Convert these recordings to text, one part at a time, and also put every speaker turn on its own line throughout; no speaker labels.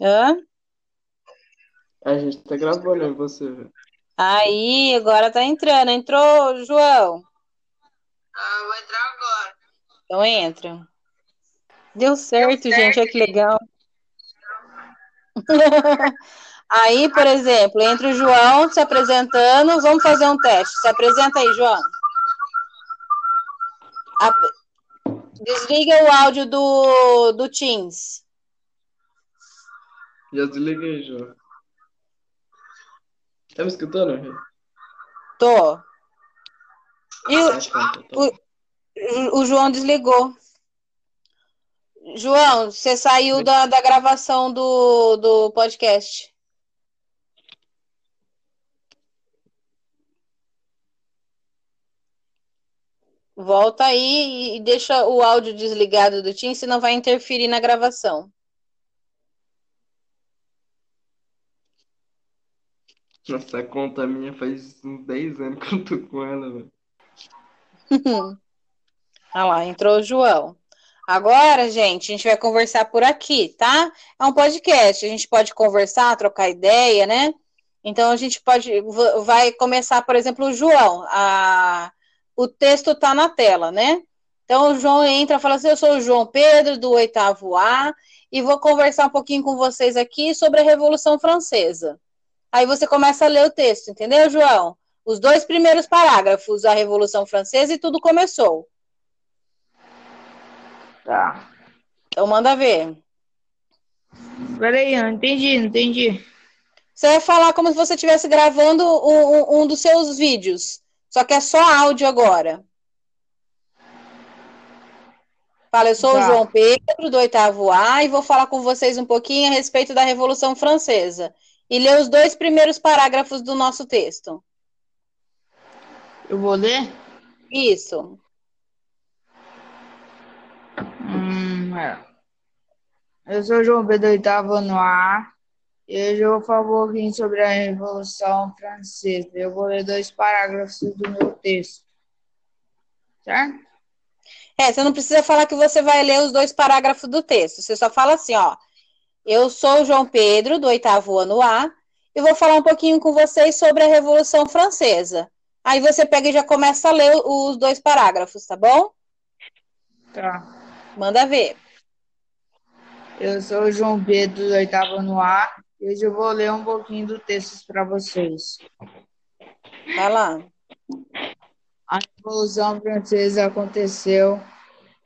Hã?
A gente tá gravando em você.
Aí, agora tá entrando. Entrou, João?
Ah, vou entrar agora.
Então entra. Deu certo, gente. Olha que legal. Aí, por exemplo, entra o João se apresentando. Vamos fazer um teste. Se apresenta aí, João. A- Desliga o áudio do, do Teams.
Já desliguei, já. Tá me escutando, velho?
Tô. E o,
tá.
o- o João desligou. João, você saiu da, da gravação do, do podcast. Volta aí e deixa o áudio desligado do Teams, senão vai interferir na gravação.
Nossa, conta minha faz uns 10 anos que eu tô com ela, velho.
Olha lá, entrou o João. Agora, gente, a gente vai conversar por aqui, tá? É um podcast, a gente pode conversar, trocar ideia, né? Então a gente pode, vai começar, por exemplo, o João. A, o texto tá na tela, né? Então o João entra e fala assim: Eu sou o João Pedro, do oitavo A, e vou conversar um pouquinho com vocês aqui sobre a Revolução Francesa. Aí você começa a ler o texto, entendeu, João? Os dois primeiros parágrafos da Revolução Francesa e tudo começou.
Tá.
Então manda ver.
Peraí, eu não entendi, não entendi.
Você vai falar como se você estivesse gravando um, um- um dos seus vídeos. Só que é só áudio agora. Fala, eu sou o
Tá.
João Pedro, do oitavo A, e vou falar com vocês um pouquinho a respeito da Revolução Francesa. E ler os dois primeiros parágrafos do nosso texto.
Eu vou ler?
Isso.
Hum, é. Eu sou João Pedro oitavo no A. E hoje eu vou falar um pouquinho sobre a Revolução Francesa. Eu vou ler dois parágrafos do meu texto. Certo?
É, você não precisa falar que você vai ler os dois parágrafos do texto. Você só fala assim, ó. Eu sou o João Pedro, do oitavo ano A, e vou falar um pouquinho com vocês sobre a Revolução Francesa. Aí você pega e já começa a ler os dois parágrafos, tá bom?
Tá.
Manda ver.
Eu sou o João Pedro do oitavo ano A. E hoje eu vou ler um pouquinho do texto para vocês.
Vai lá.
A Revolução Francesa aconteceu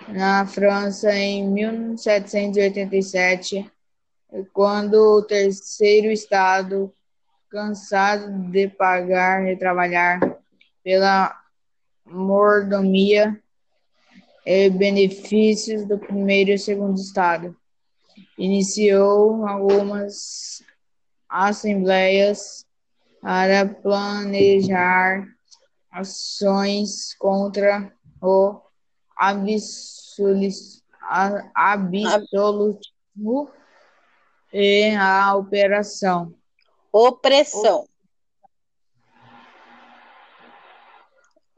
na França em 1787, quando o terceiro estado, cansado de pagar e trabalhar pela mordomia e benefícios do primeiro e segundo estado, iniciou algumas assembleias para planejar ações contra o absolutismo e a operação.
Opressão.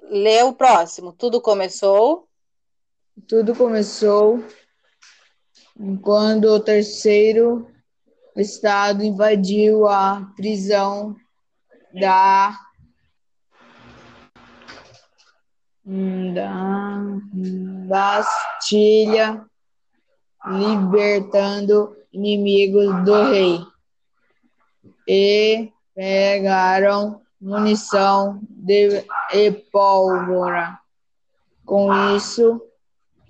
Lê o próximo. Tudo começou.
Tudo começou quando o terceiro estado invadiu a prisão da da Bastilha, libertando inimigos do rei. E pegaram munição de, e pólvora. Com isso,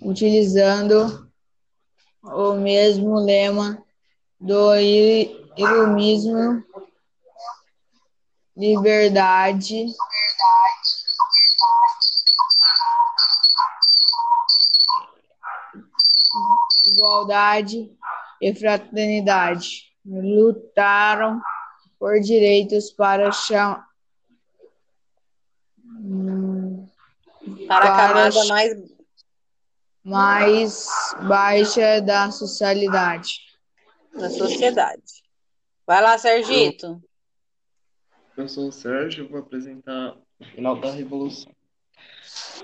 utilizando o mesmo lema do i- iluminismo, liberdade, igualdade e fraternidade. Lutaram por direitos para chamar
Para a
Para
camada
ch-
mais.
mais baixa da sociedade.
da sociedade. Vai lá, Sergito.
Eu sou o Sérgio vou apresentar o final da Revolução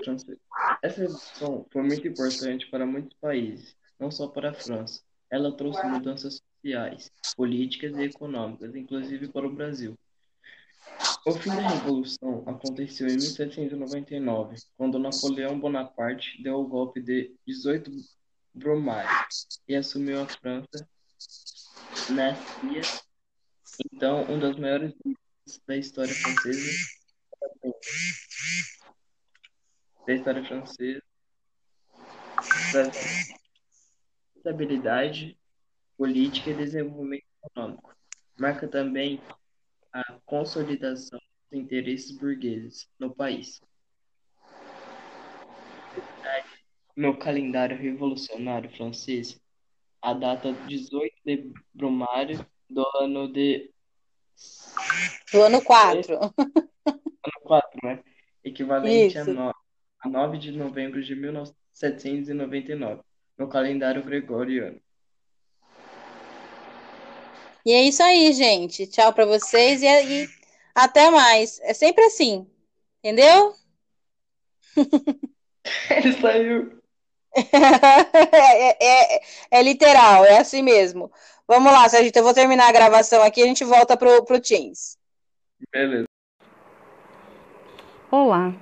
Francesa. Essa revolução foi muito importante para muitos países, não só para a França. Ela trouxe mudanças sociais, políticas e econômicas, inclusive para o Brasil. O fim da Revolução aconteceu em 1799, quando Napoleão Bonaparte deu o golpe de 18 Brumário e assumiu a França. Nascia, então, um dos maiores da história francesa, da história francesa, estabilidade política e desenvolvimento econômico. Marca também a consolidação dos interesses burgueses no país. No calendário revolucionário francês, a data 18 de Brumário do ano de.
Do ano 4. Ano
4, né? Equivalente a 9, a 9 de novembro de 1799, no calendário gregoriano.
E é isso aí, gente. Tchau para vocês e, e, até mais. É sempre assim, entendeu?
Ele saiu.
é, é, é, literal, é assim mesmo. Vamos lá, Sérgio, eu vou terminar a gravação aqui e a gente volta pro, pro Teams.
Beleza.
Olá,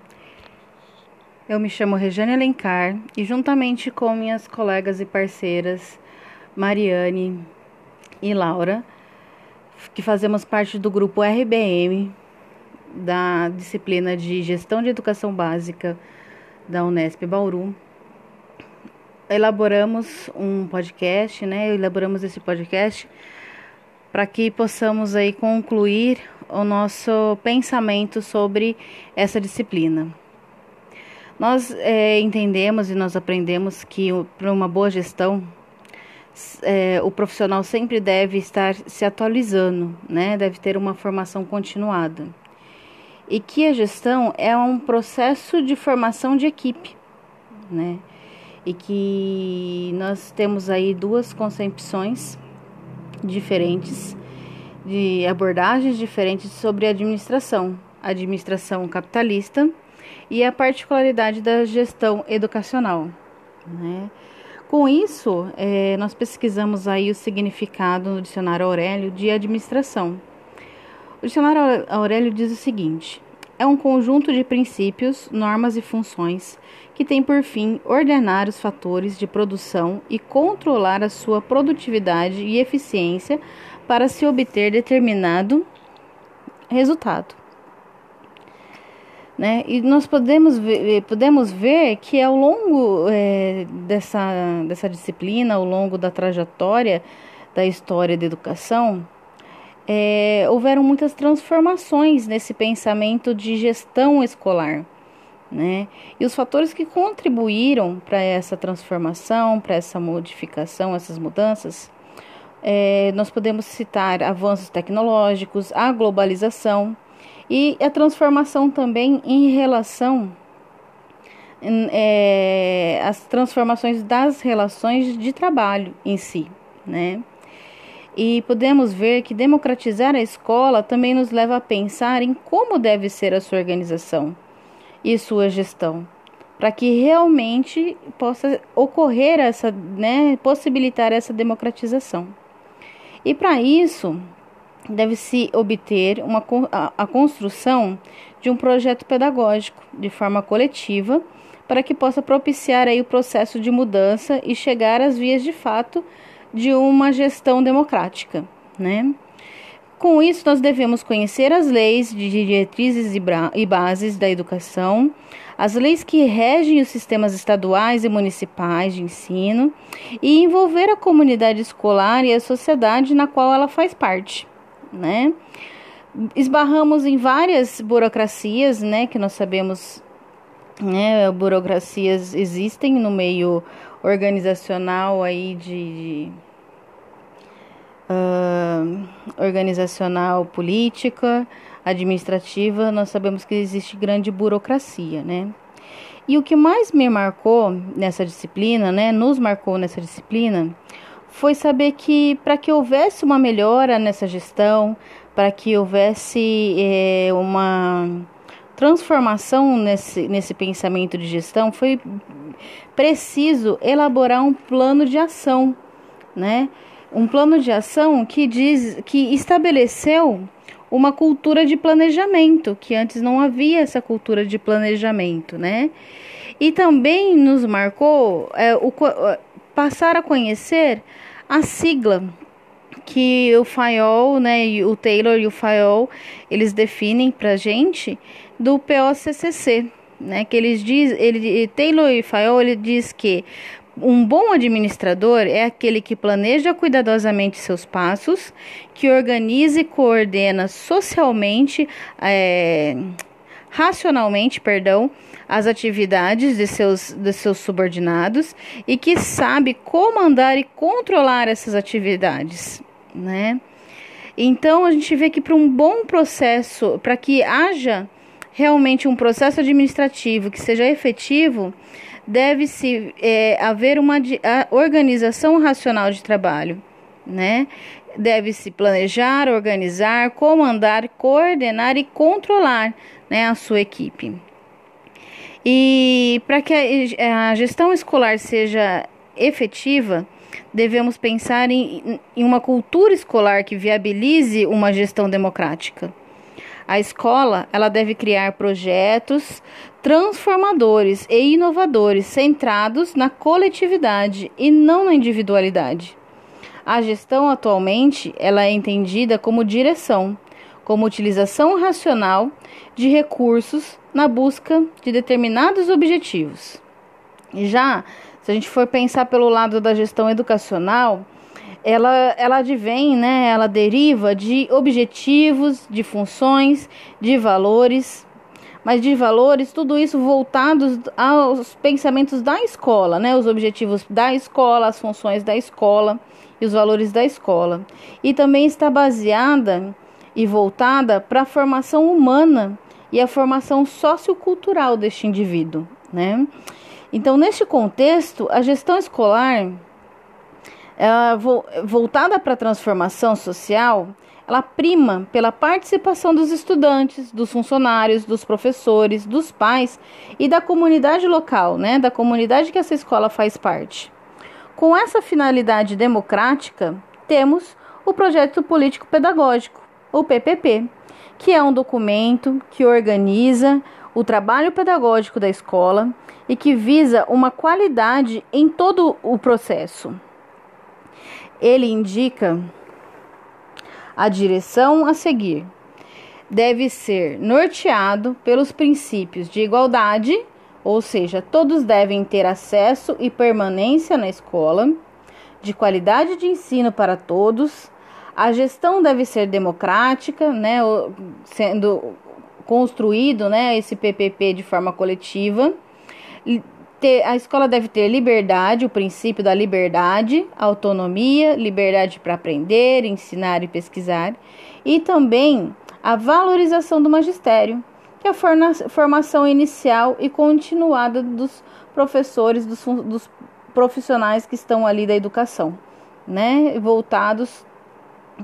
eu me chamo Regiane Alencar e juntamente com minhas colegas e parceiras Mariane, e Laura, que fazemos parte do grupo RBM da disciplina de Gestão de Educação Básica da Unesp Bauru. Elaboramos um podcast, né? Elaboramos esse podcast para que possamos aí concluir o nosso pensamento sobre essa disciplina. Nós é, entendemos e nós aprendemos que para uma boa gestão é, o profissional sempre deve estar se atualizando, né? Deve ter uma formação continuada. E que a gestão é um processo de formação de equipe, né? E que nós temos aí duas concepções diferentes, de abordagens diferentes sobre a administração. Administração capitalista e a particularidade da gestão educacional, né? Com isso, é, nós pesquisamos aí o significado no dicionário Aurélio de administração. O dicionário Aurélio diz o seguinte: é um conjunto de princípios, normas e funções que tem por fim ordenar os fatores de produção e controlar a sua produtividade e eficiência para se obter determinado resultado. Né? E nós podemos ver, eh, podemos ver que ao longo é, dessa, dessa disciplina, ao longo da trajetória da história da educação, é, houveram muitas transformações nesse pensamento de gestão escolar. Né? E os fatores que contribuíram para essa transformação, para essa modificação, essas mudanças, é, nós podemos citar avanços tecnológicos, a globalização, e a transformação também em relação é, as transformações das relações de trabalho em si, né? E podemos ver que democratizar a escola também nos leva a pensar em como deve ser a sua organização e sua gestão, para que realmente possa ocorrer essa, né, possibilitar essa democratização. E para isso, deve-se obter uma, a, a construção de um projeto pedagógico de forma coletiva para que possa propiciar aí o processo de mudança e chegar às vias de fato de uma gestão democrática, né? Com isso, nós devemos conhecer as leis de diretrizes e bases da educação, as leis que regem os sistemas estaduais e municipais de ensino e envolver a comunidade escolar e a sociedade na qual ela faz parte né? Esbarramos em várias burocracias, né, que nós sabemos, né, burocracias existem no meio organizacional aí de, de uh, organizacional política, administrativa, nós sabemos que existe grande burocracia, né? E o que mais me marcou nessa disciplina, né, nos marcou nessa disciplina, foi saber que para que houvesse uma melhora nessa gestão, para que houvesse é, uma transformação nesse, nesse pensamento de gestão, foi preciso elaborar um plano de ação né? Um plano de ação que diz que estabeleceu uma cultura de planejamento, que antes não havia essa cultura de planejamento, né? E também nos marcou é, o, passar a conhecer a sigla que o Fayol, né, o Taylor e o Fayol, eles definem para gente do POCCC, né, que eles diz, ele Taylor e Fayol, ele diz que um bom administrador é aquele que planeja cuidadosamente seus passos, que organiza e coordena socialmente, é, racionalmente, perdão, as atividades de seus, de seus subordinados e que sabe comandar e controlar essas atividades, né? Então a gente vê que para um bom processo, para que haja realmente um processo administrativo que seja efetivo, deve-se é, haver uma organização racional de trabalho, né? Deve-se planejar, organizar, comandar, coordenar e controlar né, a sua equipe. E para que a gestão escolar seja efetiva, devemos pensar em, em uma cultura escolar que viabilize uma gestão democrática. A escola ela deve criar projetos transformadores e inovadores centrados na coletividade e não na individualidade. A gestão atualmente ela é entendida como direção, como utilização racional de recursos na busca de determinados objetivos. Já se a gente for pensar pelo lado da gestão educacional, ela, ela advém, né, ela deriva de objetivos, de funções, de valores, mas de valores, tudo isso voltados aos pensamentos da escola, né, os objetivos da escola, as funções da escola e os valores da escola. E também está baseada e voltada para a formação humana e a formação sociocultural deste indivíduo, né? Então, neste contexto, a gestão escolar ela, voltada para a transformação social, ela prima pela participação dos estudantes, dos funcionários, dos professores, dos pais e da comunidade local, né, da comunidade que essa escola faz parte. Com essa finalidade democrática, temos o projeto político pedagógico, o PPP, que é um documento que organiza o trabalho pedagógico da escola e que visa uma qualidade em todo o processo ele indica a direção a seguir. Deve ser norteado pelos princípios de igualdade, ou seja, todos devem ter acesso e permanência na escola, de qualidade de ensino para todos. A gestão deve ser democrática, né, sendo construído, né, esse PPP de forma coletiva. A escola deve ter liberdade, o princípio da liberdade, autonomia, liberdade para aprender, ensinar e pesquisar, e também a valorização do magistério, que é a formação inicial e continuada dos professores, dos, dos profissionais que estão ali da educação, né, voltados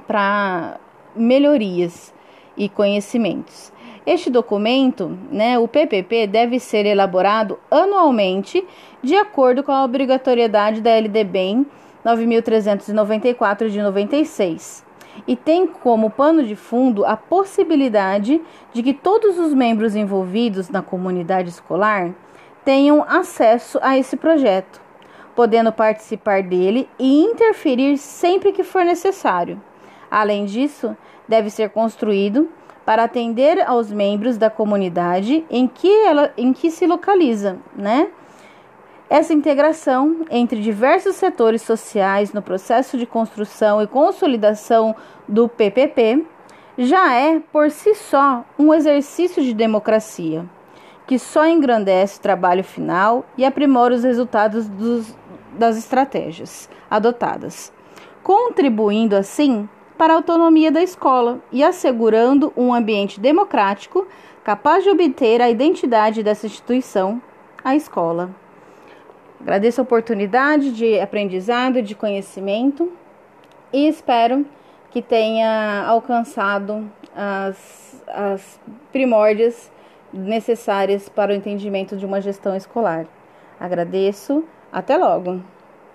para melhorias e conhecimentos. Este documento, né, o PPP, deve ser elaborado anualmente de acordo com a obrigatoriedade da LDBEM 9394 de 96 e tem como pano de fundo a possibilidade de que todos os membros envolvidos na comunidade escolar tenham acesso a esse projeto, podendo participar dele e interferir sempre que for necessário. Além disso, deve ser construído para atender aos membros da comunidade em que ela em que se localiza, né? Essa integração entre diversos setores sociais no processo de construção e consolidação do PPP já é por si só um exercício de democracia, que só engrandece o trabalho final e aprimora os resultados dos, das estratégias adotadas, contribuindo assim para a autonomia da escola e assegurando um ambiente democrático capaz de obter a identidade dessa instituição, a escola. Agradeço a oportunidade de aprendizado, de conhecimento e espero que tenha alcançado as, as primórdias necessárias para o entendimento de uma gestão escolar. Agradeço, até logo!